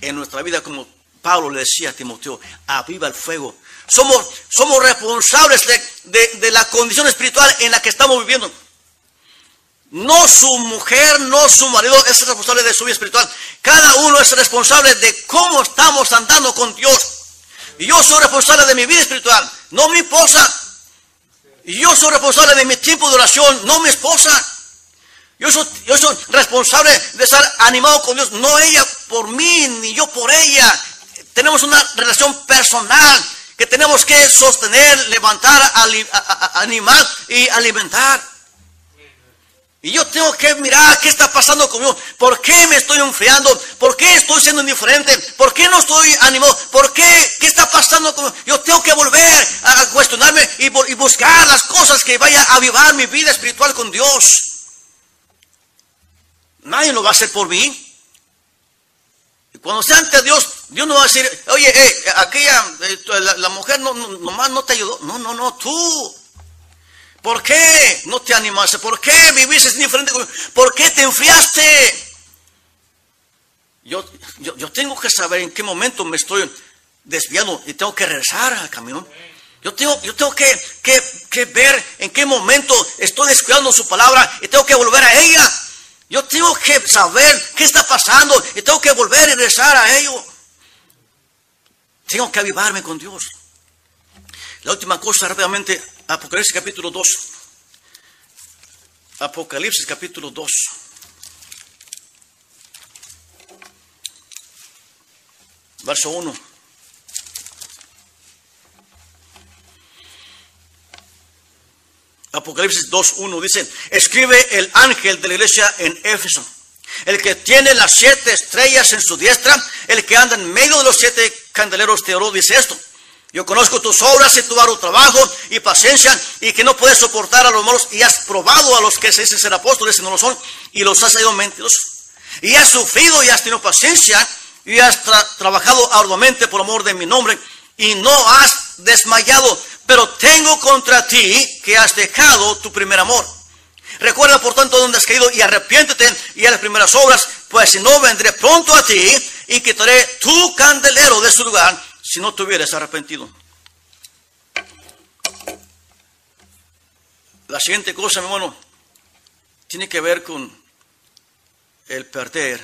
en nuestra vida, como Pablo le decía a Timoteo, aviva el fuego. Somos, somos responsables de, de la condición espiritual en la que estamos viviendo. No su mujer, no su marido es responsable de su vida espiritual. Cada uno es responsable de cómo estamos andando con Dios. Yo soy responsable de mi vida espiritual, no mi esposa. Yo soy responsable de mi tiempo de oración, no mi esposa. Yo soy, yo soy responsable de estar animado con Dios, no ella por mí, ni yo por ella. Tenemos una relación personal que tenemos que sostener, levantar, animar y alimentar. Y yo tengo que mirar qué está pasando conmigo. ¿Por qué me estoy enfriando? ¿Por qué estoy siendo indiferente? ¿Por qué no estoy animado? ¿Por qué? ¿Qué está pasando conmigo? Yo tengo que volver a cuestionarme y, buscar las cosas que vayan a avivar mi vida espiritual con Dios. Nadie lo va a hacer por mí. Y cuando sea ante Dios, Dios no va a decir, oye, eh, aquella, eh, la, mujer no, no, nomás no te ayudó. No, no, no, tú. ¿Por qué no te animaste? ¿Por qué viviste diferente? ¿Por qué te enfriaste? Yo, yo, tengo que saber en qué momento me estoy desviando y tengo que regresar al camino. Yo tengo, yo tengo que, que, ver en qué momento estoy descuidando su palabra y tengo que volver a ella. Yo tengo que saber qué está pasando y tengo que volver y regresar a ello. Tengo que avivarme con Dios. La última cosa rápidamente, Apocalipsis capítulo 2. Apocalipsis capítulo 2. Verso 1. Apocalipsis 2.1 dice, escribe el ángel de la iglesia en Éfeso, el que tiene las siete estrellas en su diestra, el que anda en medio de los siete candeleros de oro, dice esto. Yo conozco tus obras y tu arduo trabajo y paciencia y que no puedes soportar a los malos y has probado a los que se dicen ser apóstoles y no lo son y los has ido mentirosos. Y has sufrido y has tenido paciencia y has trabajado arduamente por amor de mi nombre y no has desmayado. Pero tengo contra ti que has dejado tu primer amor. Recuerda por tanto dónde has caído y arrepiéntete y a las primeras obras, pues si no vendré pronto a ti y quitaré tu candelero de su lugar si no te hubieras arrepentido. La siguiente cosa, mi hermano, tiene que ver con el perder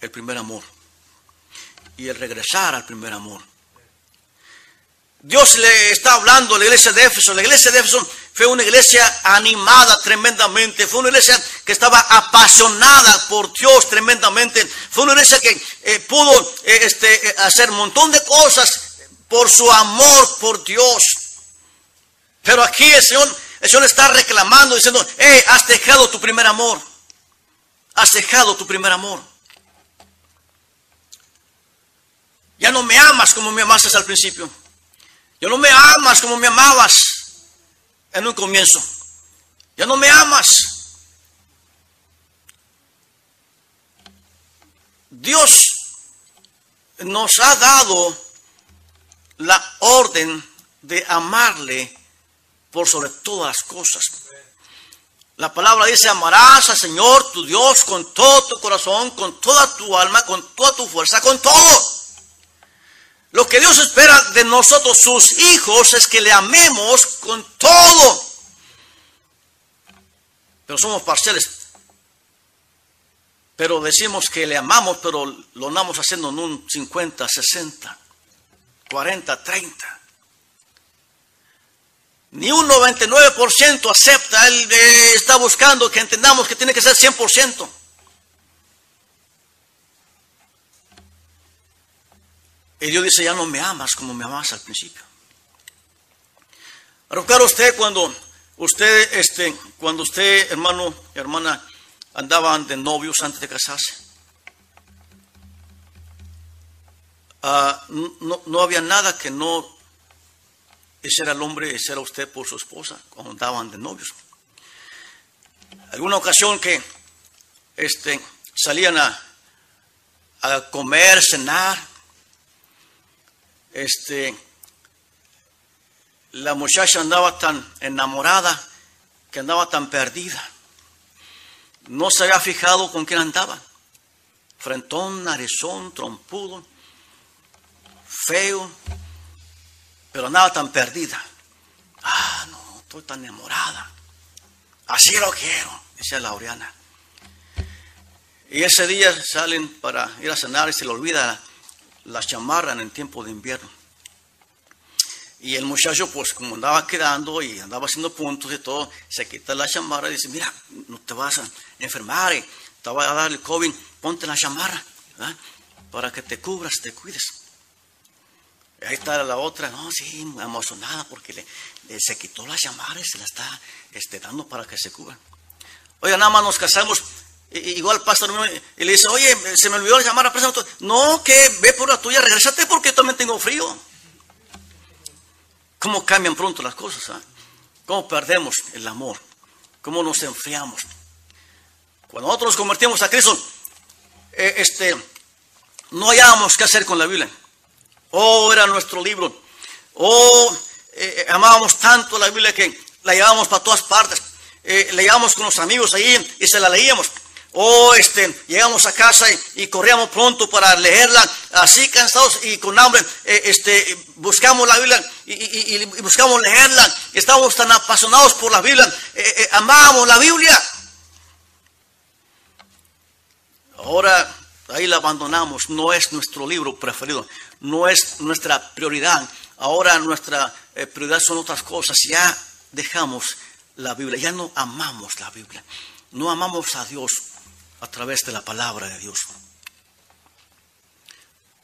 el primer amor y el regresar al primer amor. Dios le está hablando a la iglesia de Éfeso. La iglesia de Éfeso fue una iglesia animada tremendamente. Fue una iglesia que estaba apasionada por Dios tremendamente. Fue una iglesia que eh, pudo eh, este, eh, hacer un montón de cosas por su amor por Dios. Pero aquí el Señor, está reclamando, diciendo, hey, has dejado tu primer amor. Has dejado tu primer amor. Ya no me amas como me amaste al principio. Ya no me amas como me amabas en un comienzo. Ya no me amas. Dios nos ha dado la orden de amarle por sobre todas las cosas. La palabra dice, amarás al Señor tu Dios con todo tu corazón, con toda tu alma, con toda tu fuerza, con todo. Lo que Dios espera de nosotros, sus hijos, es que le amemos con todo. Pero somos parciales. Pero decimos que le amamos, pero lo andamos haciendo en un 50, 60, 40, 30. Ni un 99% acepta. Él eh, está buscando que entendamos que tiene que ser 100%. Y Dios dice, ya no me amas como me amas al principio. Recuerda usted cuando usted, este, cuando usted, hermano hermana, andaban de novios antes de casarse. Ah, no, no, había nada que no hiciera el hombre, hiciera usted por su esposa cuando andaban de novios. Alguna ocasión que este, salían a, a comer, cenar, este, la muchacha andaba tan enamorada que andaba tan perdida. no se había fijado con quién andaba. Frentón, narizón, trompudo, feo, pero nada tan perdida. Ah, no, estoy tan enamorada. Así lo quiero, dice Laureana. Y ese día salen para ir a cenar y se le olvida la chamarra en el tiempo de invierno. Y el muchacho, pues como andaba quedando y andaba haciendo puntos y todo, se quita la chamarra y dice, mira, no te vas a enfermar te va a dar el COVID, ponte la chamarra, para que te cubras, te cuides. Y ahí está la otra, no, sí, emocionada porque le, se quitó la chamarra y se la está este, dando para que se cubra. Oye, nada más nos casamos, igual pasa y le dice, oye, se me olvidó la chamarra, no, que ve por la tuya, regresate porque también tengo frío. ¿Cómo cambian pronto las cosas? Ah? ¿Cómo perdemos el amor? ¿Cómo nos enfriamos? Cuando nosotros nos convertimos a Cristo, eh, este, no hallábamos qué hacer con la Biblia. Oh, era nuestro libro. Oh, eh, amábamos tanto la Biblia que la llevábamos para todas partes. Eh, leíamos con los amigos ahí y se la leíamos. O este, llegamos a casa y, corríamos pronto para leerla, así cansados y con hambre, eh, este, buscamos la Biblia y, buscamos leerla. Estamos tan apasionados por la Biblia, eh, eh, amamos la Biblia. Ahora ahí la abandonamos, no es nuestro libro preferido, no es nuestra prioridad. Ahora nuestra prioridad son otras cosas, ya dejamos la Biblia, ya no amamos la Biblia, no amamos a Dios a través de la palabra de Dios.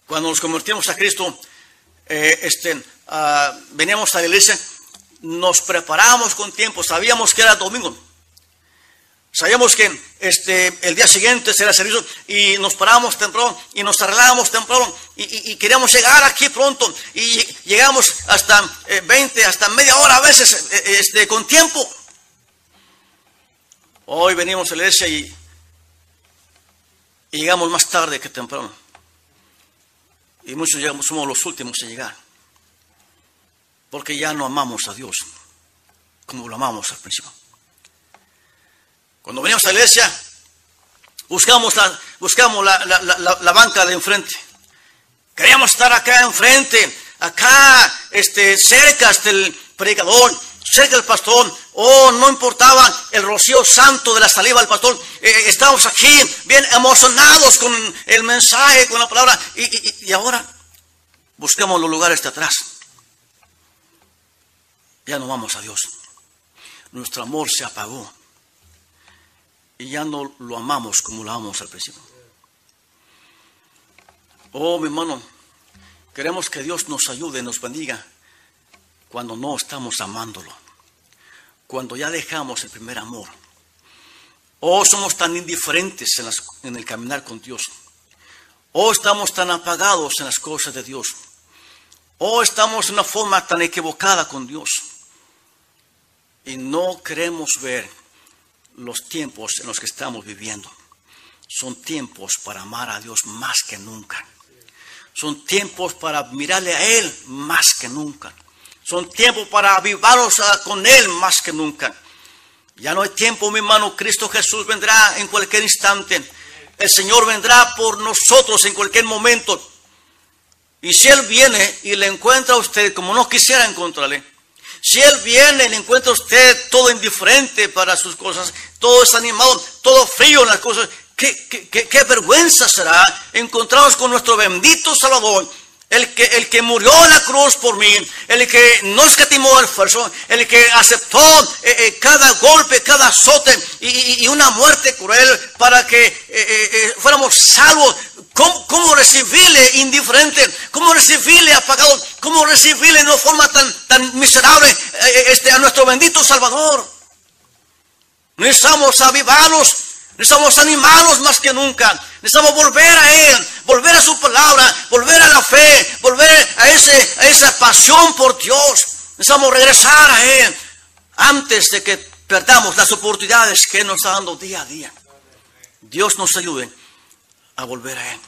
Cuando nos convertimos a Cristo, eh, este, ah, veníamos a la iglesia, nos preparamos con tiempo, sabíamos que era domingo. Sabíamos que este, el día siguiente será servicio y nos paramos temprano y nos arreglábamos temprano y, queríamos llegar aquí pronto y llegamos hasta 20, eh, hasta media hora a veces eh, este, con tiempo. Hoy venimos a la iglesia y llegamos más tarde que temprano. Y muchos llegamos, somos los últimos en llegar. Porque ya no amamos a Dios como lo amamos al principio. Cuando venimos a la iglesia, buscamos la, buscamos la, banca de enfrente. Queríamos estar acá enfrente, acá, este, cerca del predicador, cerca del pastor, oh, no importaba el rocío santo de la saliva del pastor, eh, eh, estamos aquí bien emocionados con el mensaje, con la palabra, y, ahora busquemos los lugares de atrás. Ya no vamos a Dios. Nuestro amor se apagó. Y ya no lo amamos como lo amamos al principio. Oh, mi hermano, queremos que Dios nos ayude, nos bendiga cuando no estamos amándolo, cuando ya dejamos el primer amor. O somos tan indiferentes en, el caminar con Dios. O estamos tan apagados en las cosas de Dios. O estamos de una forma tan equivocada con Dios. Y no queremos ver los tiempos en los que estamos viviendo. Son tiempos para amar a Dios más que nunca. Son tiempos para mirarle a Él más que nunca. Son tiempos para avivarnos con Él más que nunca. Ya no hay tiempo, mi hermano. Cristo Jesús vendrá en cualquier instante. El Señor vendrá por nosotros en cualquier momento. Y si Él viene y le encuentra a usted como no quisiera encontrarle, si Él viene y le encuentra a usted todo indiferente para sus cosas, todo desanimado, todo frío en las cosas, qué, qué, qué vergüenza será encontrarnos con nuestro bendito Salvador el que, el que murió en la cruz por mí, el que no escatimó esfuerzo, el que aceptó eh, eh, cada golpe, cada azote y, una muerte cruel para que eh, fuéramos salvos. ¿Cómo, recibirle indiferente? ¿Cómo recibirle apagado? ¿Cómo recibirle de una forma tan, tan miserable este, a nuestro bendito Salvador? Necesitamos avivarnos Necesitamos animarnos más que nunca. Necesitamos volver a Él, volver a su palabra, volver a la fe, volver a, ese, a esa pasión por Dios. Necesitamos regresar a Él antes de que perdamos las oportunidades que nos está dando día a día. Dios nos ayude a volver a Él.